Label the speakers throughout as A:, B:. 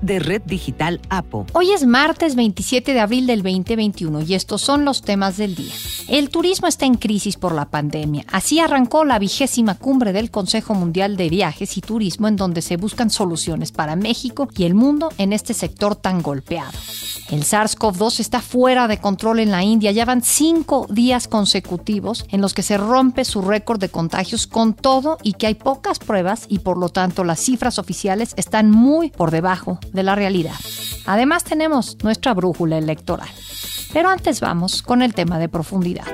A: de Red Digital APO.
B: Hoy es martes 27 de abril del 2021 y estos son los temas del día. El turismo está en crisis por la pandemia. Así arrancó la vigésima cumbre del Consejo Mundial de Viajes y Turismo en donde se buscan soluciones para México y el mundo en este sector tan golpeado. El SARS-CoV-2 está fuera de control en la India. Ya van cinco días consecutivos en los que se rompe su récord de contagios con todo y que hay pocas pruebas y por lo tanto las cifras oficiales están muy por debajo de la realidad. Además tenemos nuestra brújula electoral. Pero antes vamos con el tema de profundidad.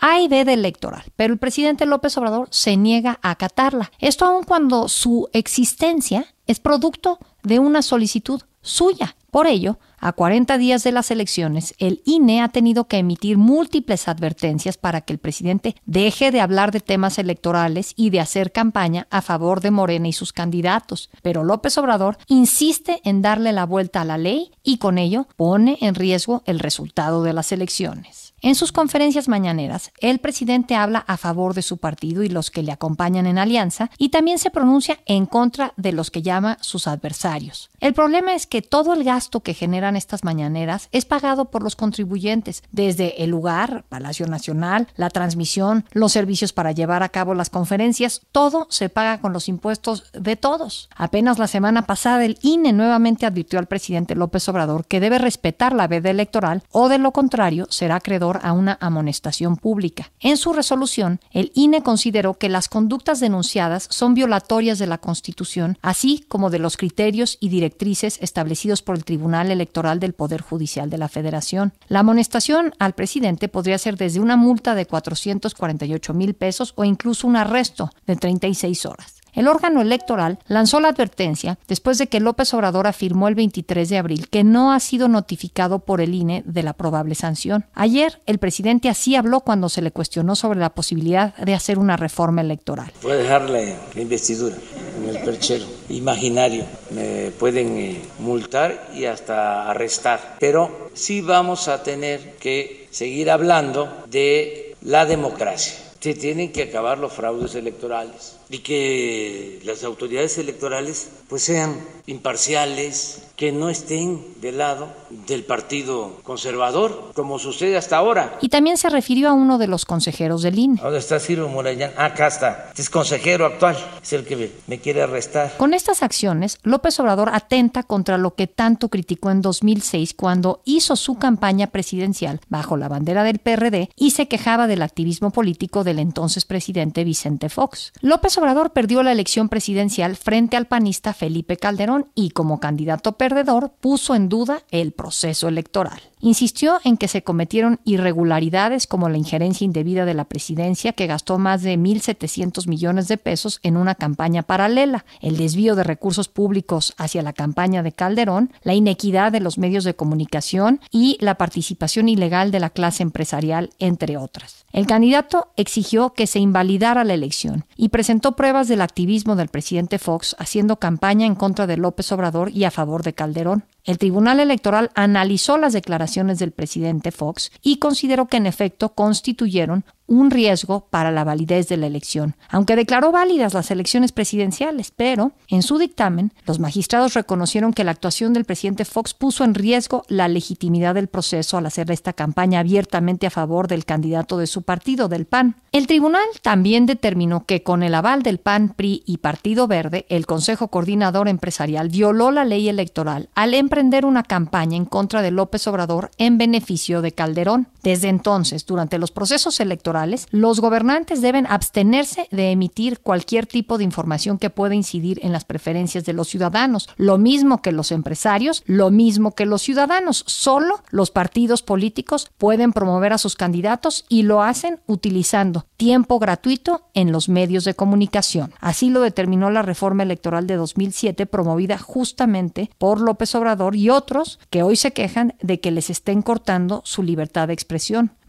B: Hay veda electoral, pero el presidente López Obrador se niega a acatarla. Esto aun cuando su existencia es producto de una solicitud suya. Por ello, a 40 días de las elecciones, el INE ha tenido que emitir múltiples advertencias para que el presidente deje de hablar de temas electorales y de hacer campaña a favor de Morena y sus candidatos. Pero López Obrador insiste en darle la vuelta a la ley y con ello pone en riesgo el resultado de las elecciones. En sus conferencias mañaneras, el presidente habla a favor de su partido y los que le acompañan en alianza y también se pronuncia en contra de los que llama sus adversarios. El problema es que todo el gasto que generan estas mañaneras es pagado por los contribuyentes, desde el lugar, Palacio Nacional, la transmisión, los servicios para llevar a cabo las conferencias, todo se paga con los impuestos de todos. Apenas la semana pasada el INE nuevamente advirtió al presidente López Obrador que debe respetar la veda electoral o de lo contrario será acreedor a una amonestación pública. En su resolución, el INE consideró que las conductas denunciadas son violatorias de la Constitución, así como de los criterios y directrices establecidos por el Tribunal Electoral del Poder Judicial de la Federación. La amonestación al presidente podría ser desde una multa de 448 mil pesos o incluso un arresto de 36 horas. El órgano electoral lanzó la advertencia después de que López Obrador afirmó el 23 de abril que no ha sido notificado por el INE de la probable sanción. Ayer, el presidente así habló cuando se le cuestionó sobre la posibilidad de hacer una reforma electoral.
C: Puede dejarle la investidura en el perchero imaginario. Me pueden eh, multar y hasta arrestar. Pero sí vamos a tener que seguir hablando de la democracia. Se tienen que acabar los fraudes electorales y que las autoridades electorales pues sean imparciales, que no estén del lado del Partido Conservador, como sucede hasta ahora.
B: Y también se refirió a uno de los consejeros del INE.
C: ¿Dónde está Ciro Murayán? Ah, acá está. Este es consejero actual, es el que me quiere arrestar.
B: Con estas acciones, López Obrador atenta contra lo que tanto criticó en 2006 cuando hizo su campaña presidencial bajo la bandera del PRD y se quejaba del activismo político del entonces presidente Vicente Fox. López Obrador perdió la elección presidencial frente al panista Felipe Calderón y como candidato perdedor puso en duda el proceso electoral. Insistió en que se cometieron irregularidades como la injerencia indebida de la presidencia que gastó más de 1.700 millones de pesos en una campaña paralela, el desvío de recursos públicos hacia la campaña de Calderón, la inequidad de los medios de comunicación y la participación ilegal de la clase empresarial, entre otras. El candidato exigió que se invalidara la elección y presentó pruebas del activismo del presidente Fox haciendo campaña en contra de López Obrador y a favor de Calderón. El Tribunal Electoral analizó las declaraciones del presidente Fox y consideró que en efecto constituyeron un riesgo para la validez de la elección, aunque declaró válidas las elecciones presidenciales, pero en su dictamen los magistrados reconocieron que la actuación del presidente Fox puso en riesgo la legitimidad del proceso al hacer esta campaña abiertamente a favor del candidato de su partido, del PAN. El tribunal también determinó que con el aval del PAN, PRI y Partido Verde, el Consejo Coordinador Empresarial violó la ley electoral al emprender una campaña en contra de López Obrador en beneficio de Calderón. Desde entonces, durante los procesos electorales, los gobernantes deben abstenerse de emitir cualquier tipo de información que pueda incidir en las preferencias de los ciudadanos, lo mismo que los empresarios, lo mismo que los ciudadanos. Solo los partidos políticos pueden promover a sus candidatos y lo hacen utilizando tiempo gratuito en los medios de comunicación. Así lo determinó la reforma electoral de 2007 promovida justamente por López Obrador y otros que hoy se quejan de que les estén cortando su libertad de expresión.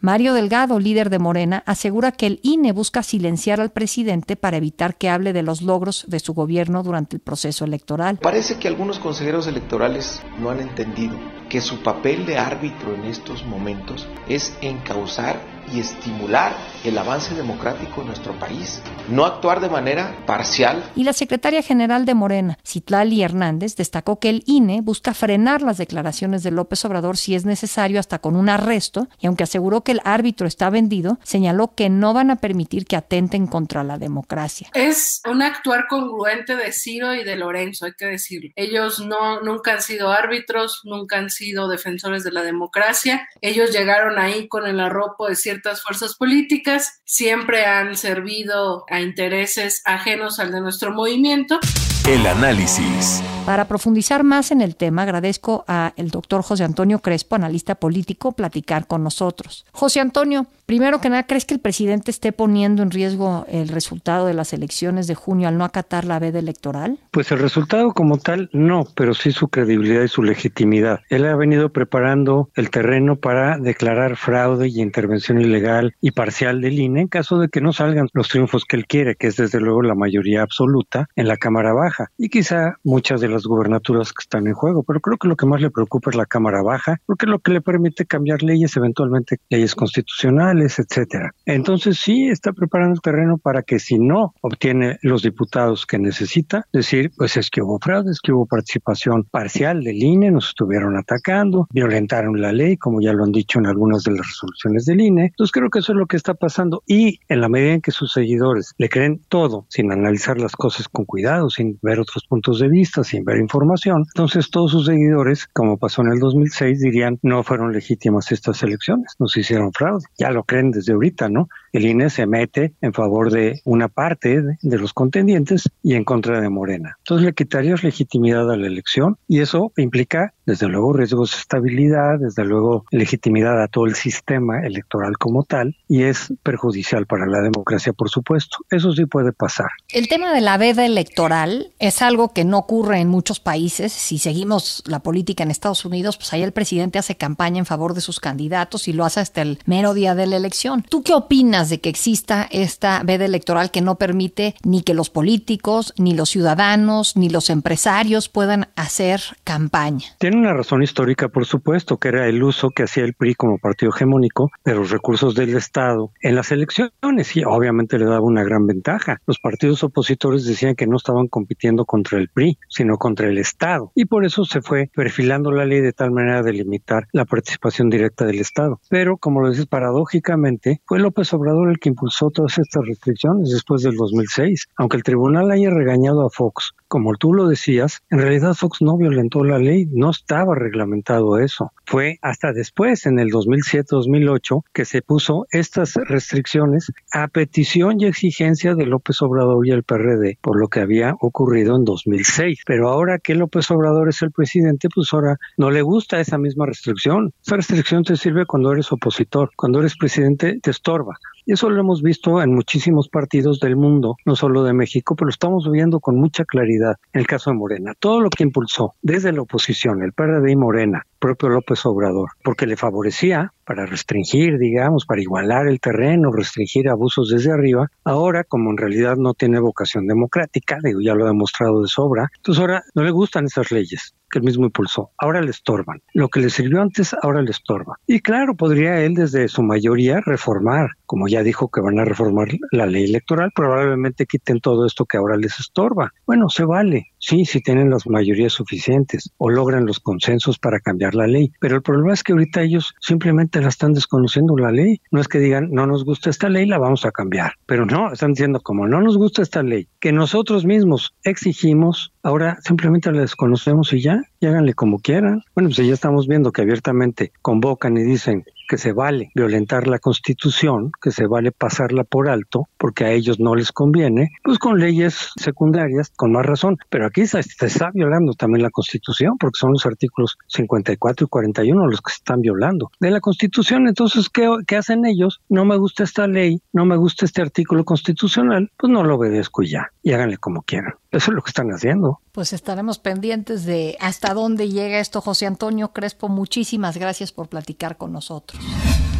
B: Mario Delgado, líder de Morena, asegura que el INE busca silenciar al presidente para evitar que hable de los logros de su gobierno durante el proceso electoral.
D: Parece que algunos consejeros electorales no han entendido que su papel de árbitro en estos momentos es encauzar y estimular el avance democrático en nuestro país, no actuar de manera parcial.
B: Y la secretaria general de Morena, Citlali Hernández, destacó que el INE busca frenar las declaraciones de López Obrador si es necesario hasta con un arresto, y aunque aseguró que el árbitro está vendido, señaló que no van a permitir que atenten contra la democracia.
E: Es un actuar congruente de Ciro y de Lorenzo, hay que decirlo. Ellos no nunca han sido árbitros, nunca han sido defensores de la democracia. Ellos llegaron ahí con el arropo de ciertas fuerzas políticas, siempre han servido a intereses ajenos al de nuestro movimiento.
F: El análisis.
B: Para profundizar más en el tema, agradezco a el doctor José Antonio Crespo, analista político, platicar con nosotros. José Antonio, primero que nada, ¿crees que el presidente esté poniendo en riesgo el resultado de las elecciones de junio al no acatar la veda electoral?
G: Pues el resultado como tal, no, pero sí su credibilidad y su legitimidad. Él ha venido preparando el terreno para declarar fraude y intervención ilegal y parcial del INE en caso de que no salgan los triunfos que él quiere, que es desde luego la mayoría absoluta en la Cámara Baja. Y quizá muchas de las gubernaturas que están en juego, pero creo que lo que más le preocupa es la Cámara Baja, porque es lo que le permite cambiar leyes, eventualmente leyes constitucionales, etcétera. Entonces sí está preparando el terreno para que si no obtiene los diputados que necesita, decir, pues es que hubo fraude, es que hubo participación parcial del INE, nos estuvieron atacando, violentaron la ley, como ya lo han dicho en algunas de las resoluciones del INE. Entonces creo que eso es lo que está pasando y en la medida en que sus seguidores le creen todo sin analizar las cosas con cuidado, sin ver otros puntos de vista, sin ver información. Entonces todos sus seguidores, como pasó en el 2006, dirían no fueron legítimas estas elecciones, nos hicieron fraude. Ya lo creen desde ahorita, ¿no? El INE se mete en favor de una parte de, los contendientes y en contra de Morena. Entonces le quitarías legitimidad a la elección y eso implica, desde luego, riesgos de estabilidad, desde luego, legitimidad a todo el sistema electoral como tal y es perjudicial para la democracia, por supuesto. Eso sí puede pasar.
B: El tema de la veda electoral es algo que no ocurre en muchos países. Si seguimos la política en Estados Unidos, pues ahí el presidente hace campaña en favor de sus candidatos y lo hace hasta el mero día de la elección. ¿Tú qué opinas? De que exista esta veda electoral que no permite ni que los políticos, ni los ciudadanos, ni los empresarios puedan hacer campaña.
G: Tiene una razón histórica, por supuesto, que era el uso que hacía el PRI como partido hegemónico de los recursos del Estado en las elecciones y obviamente le daba una gran ventaja. Los partidos opositores decían que no estaban compitiendo contra el PRI, sino contra el Estado y por eso se fue perfilando la ley de tal manera de limitar la participación directa del Estado. Pero, como lo dices, paradójicamente, fue López Obrador el que impulsó todas estas restricciones después del 2006. Aunque el tribunal haya regañado a Fox, como tú lo decías, en realidad Fox no violentó la ley, no estaba reglamentado eso. Fue hasta después, en el 2007-2008, que se puso estas restricciones a petición y exigencia de López Obrador y el PRD, por lo que había ocurrido en 2006. Pero ahora que López Obrador es el presidente, pues ahora no le gusta esa misma restricción. Esa restricción te sirve cuando eres opositor, cuando eres presidente te estorba. Y eso lo hemos visto en muchísimos partidos del mundo, no solo de México, pero lo estamos viendo con mucha claridad en el caso de Morena. Todo lo que impulsó desde la oposición, el PRD y Morena, propio López Obrador, porque le favorecía para restringir, digamos, para igualar el terreno, restringir abusos desde arriba. Ahora, como en realidad no tiene vocación democrática, digo, ya lo ha demostrado de sobra, entonces ahora no le gustan esas leyes que él mismo impulsó. Ahora le estorban. Lo que le sirvió antes, ahora le estorba. Y claro, podría él desde su mayoría reformar, como ya dijo que van a reformar la ley electoral, probablemente quiten todo esto que ahora les estorba. Bueno, se vale. Sí, si tienen las mayorías suficientes o logran los consensos para cambiar la ley. Pero el problema es que ahorita ellos simplemente la están desconociendo la ley. No es que digan, no nos gusta esta ley, la vamos a cambiar. Pero no, están diciendo, como no nos gusta esta ley, que nosotros mismos exigimos, ahora simplemente la desconocemos y ya, y háganle como quieran. Bueno, pues ya estamos viendo que abiertamente convocan y dicen, que se vale violentar la Constitución, que se vale pasarla por alto, porque a ellos no les conviene, pues con leyes secundarias, con más razón. Pero aquí se, está violando también la Constitución, porque son los artículos 54 y 41 los que se están violando de la Constitución. Entonces, ¿qué, ¿qué hacen ellos? No me gusta esta ley, no me gusta este artículo constitucional, pues no lo obedezco y ya, y háganle como quieran. Eso es lo que están haciendo.
B: Pues estaremos pendientes de hasta dónde llega esto. José Antonio Crespo, muchísimas gracias por platicar con nosotros.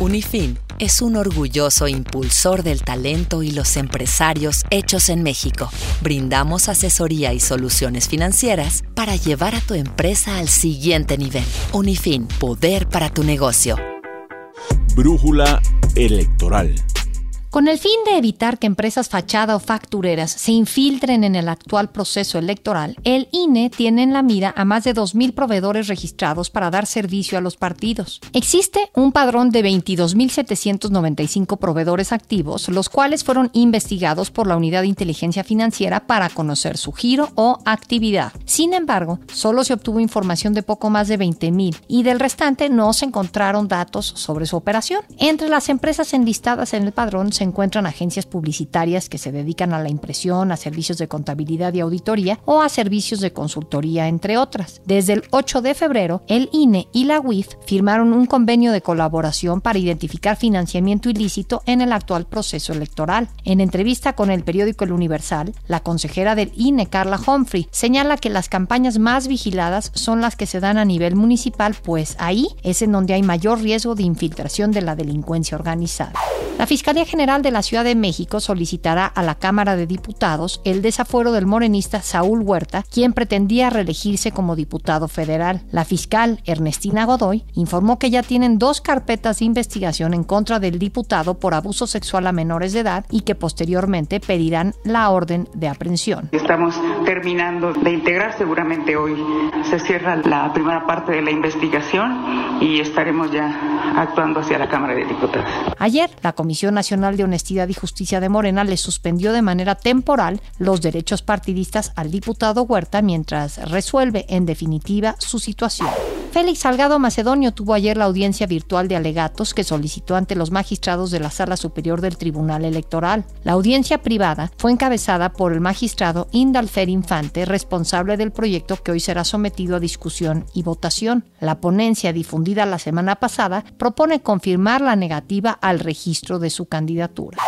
H: Unifin es un orgulloso impulsor del talento y los empresarios hechos en México. Brindamos asesoría y soluciones financieras para llevar a tu empresa al siguiente nivel. Unifin, poder para tu negocio.
F: Brújula electoral.
B: Con el fin de evitar que empresas fachada o factureras se infiltren en el actual proceso electoral, el INE tiene en la mira a más de 2.000 proveedores registrados para dar servicio a los partidos. Existe un padrón de 22.795 proveedores activos, los cuales fueron investigados por la Unidad de Inteligencia Financiera para conocer su giro o actividad. Sin embargo, solo se obtuvo información de poco más de 20.000 y del restante no se encontraron datos sobre su operación. Entre las empresas enlistadas en el padrón se encuentran agencias publicitarias que se dedican a la impresión, a servicios de contabilidad y auditoría o a servicios de consultoría, entre otras. Desde el 8 de febrero, el INE y la UIF firmaron un convenio de colaboración para identificar financiamiento ilícito en el actual proceso electoral. En entrevista con el periódico El Universal, la consejera del INE, Carla Humphrey, señala que las campañas más vigiladas son las que se dan a nivel municipal, pues ahí es en donde hay mayor riesgo de infiltración de la delincuencia organizada. La Fiscalía General de la Ciudad de México solicitará a la Cámara de Diputados el desafuero del morenista Saúl Huerta, quien pretendía reelegirse como diputado federal. La fiscal Ernestina Godoy informó que ya tienen dos carpetas de investigación en contra del diputado por abuso sexual a menores de edad y que posteriormente pedirán la orden de aprehensión.
I: Estamos terminando de integrar, seguramente hoy se cierra la primera parte de la investigación y estaremos ya actuando hacia la Cámara de Diputados.
B: Ayer, la Comisión Nacional de Honestidad y Justicia de Morena le suspendió de manera temporal los derechos partidistas al diputado Huerta mientras resuelve en definitiva su situación. Félix Salgado Macedonio tuvo ayer la audiencia virtual de alegatos que solicitó ante los magistrados de la Sala Superior del Tribunal Electoral. La audiencia privada fue encabezada por el magistrado Indalfer Infante, responsable del proyecto que hoy será sometido a discusión y votación. La ponencia difundida la semana pasada propone confirmar la negativa al registro de su candidatura.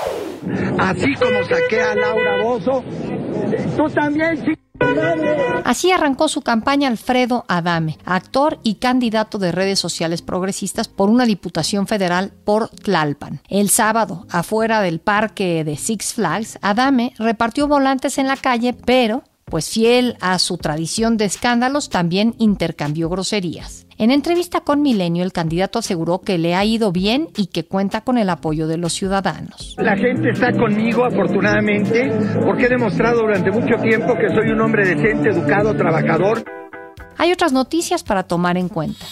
J: Así como saqué a Laura Bozo, tú también,
B: Así arrancó su campaña Alfredo Adame, actor y candidato de redes sociales progresistas por una diputación federal por Tlalpan. El sábado, afuera del parque de Six Flags, Adame repartió volantes en la calle, pero, pues fiel a su tradición de escándalos, también intercambió groserías. En entrevista con Milenio, el candidato aseguró que le ha ido bien y que cuenta con el apoyo de los ciudadanos.
J: La gente está conmigo, afortunadamente, porque he demostrado durante mucho tiempo que soy un hombre decente, educado, trabajador.
B: Hay otras noticias para tomar en cuenta.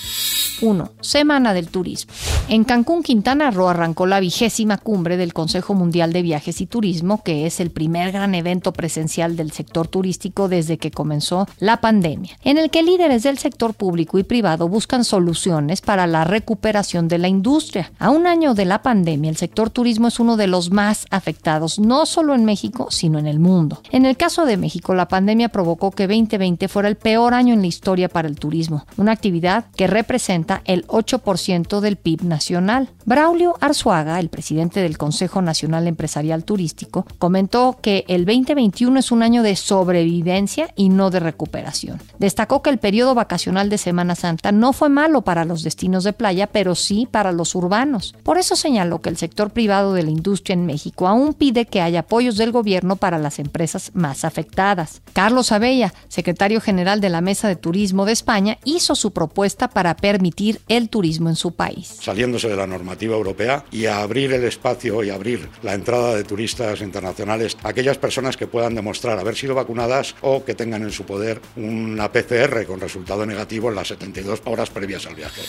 B: 1. Semana del Turismo. En Cancún, Quintana Roo arrancó la vigésima cumbre del Consejo Mundial de Viajes y Turismo, que es el primer gran evento presencial del sector turístico desde que comenzó la pandemia, en el que líderes del sector público y privado buscan soluciones para la recuperación de la industria. A un año de la pandemia, el sector turismo es uno de los más afectados, no solo en México, sino en el mundo. En el caso de México, la pandemia provocó que 2020 fuera el peor año en la historia para el turismo, una actividad que representa el 8% del PIB nacional. Braulio Arzuaga, el presidente del Consejo Nacional Empresarial Turístico, comentó que el 2021 es un año de sobrevivencia y no de recuperación. Destacó que el periodo vacacional de Semana Santa no fue malo para los destinos de playa, pero sí para los urbanos. Por eso señaló que el sector privado de la industria en México aún pide que haya apoyos del gobierno para las empresas más afectadas. Carlos Abella, secretario general de la Mesa de Turismo de España, hizo su propuesta para permitir el turismo en su país.
K: Saliéndose de la normativa europea y a abrir el espacio y abrir la entrada de turistas internacionales a aquellas personas que puedan demostrar haber sido vacunadas o que tengan en su poder una PCR con resultado negativo en las 72 horas previas al viaje.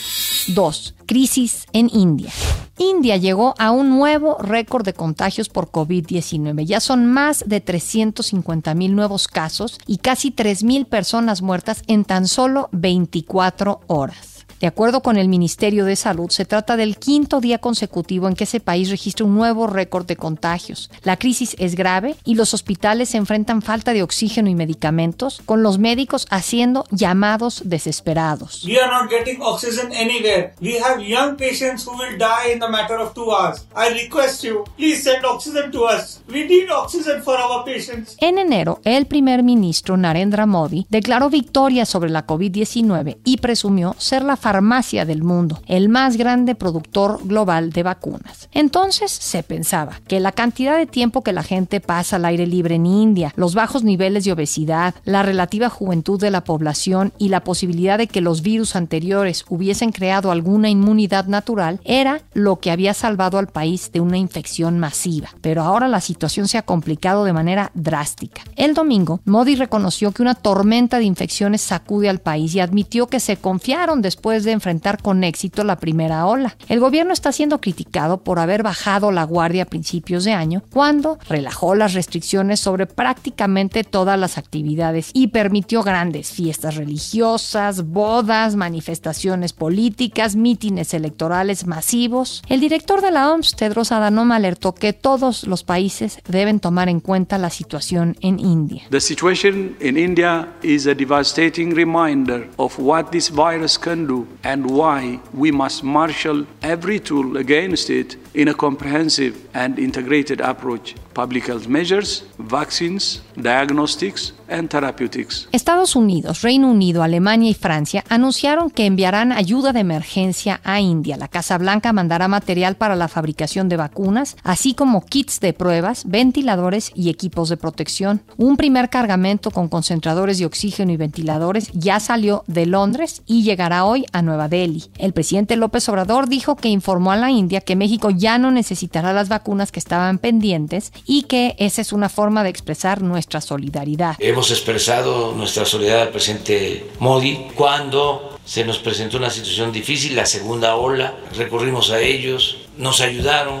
B: 2. Crisis en India. India llegó a un nuevo récord de contagios por COVID-19. Ya son más de 350 mil nuevos casos y casi 3 mil personas muertas en tan solo 24 horas. De acuerdo con el Ministerio de Salud, se trata del quinto día consecutivo en que ese país registra un nuevo récord de contagios. La crisis es grave y los hospitales se enfrentan falta de oxígeno y medicamentos, con los médicos haciendo llamados desesperados.
L: We are not getting oxygen anywhere. We have young patients who will die in the matter of two hours. I request you, please send oxygen to us. We need oxygen for our patients.
B: En enero, el primer ministro Narendra Modi declaró victoria sobre la COVID-19 y presumió ser la farmacia del mundo, el más grande productor global de vacunas. Entonces se pensaba que la cantidad de tiempo que la gente pasa al aire libre en India, los bajos niveles de obesidad, la relativa juventud de la población y la posibilidad de que los virus anteriores hubiesen creado alguna inmunidad natural era lo que había salvado al país de una infección masiva. Pero ahora la situación se ha complicado de manera drástica. El domingo, Modi reconoció que una tormenta de infecciones sacude al país y admitió que se confiaron después de enfrentar con éxito la primera ola. El gobierno está siendo criticado por haber bajado la guardia a principios de año, cuando relajó las restricciones sobre prácticamente todas las actividades y permitió grandes fiestas religiosas, bodas, manifestaciones políticas, mítines electorales masivos. El director de la OMS, Tedros Adhanom, alertó que todos los países deben tomar en cuenta la situación en India.
M: The situation in India is a devastating reminder of what this virus can do and why we must marshal every tool against it in a comprehensive and integrated approach. Public health measures, vaccines, diagnostics, and therapeutics.
B: Estados Unidos, Reino Unido, Alemania y Francia anunciaron que enviarán ayuda de emergencia a India. La Casa Blanca mandará material para la fabricación de vacunas, así como kits de pruebas, ventiladores y equipos de protección. Un primer cargamento con concentradores de oxígeno y ventiladores ya salió de Londres y llegará hoy a Nueva Delhi. El presidente López Obrador dijo que informó a la India que México ya no necesitará las vacunas que estaban pendientes y que esa es una forma de expresar nuestra solidaridad.
C: Hemos expresado nuestra solidaridad al presidente Modi cuando se nos presentó una situación difícil, la segunda ola, recurrimos a ellos, nos ayudaron,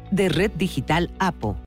A: de Red Digital APO.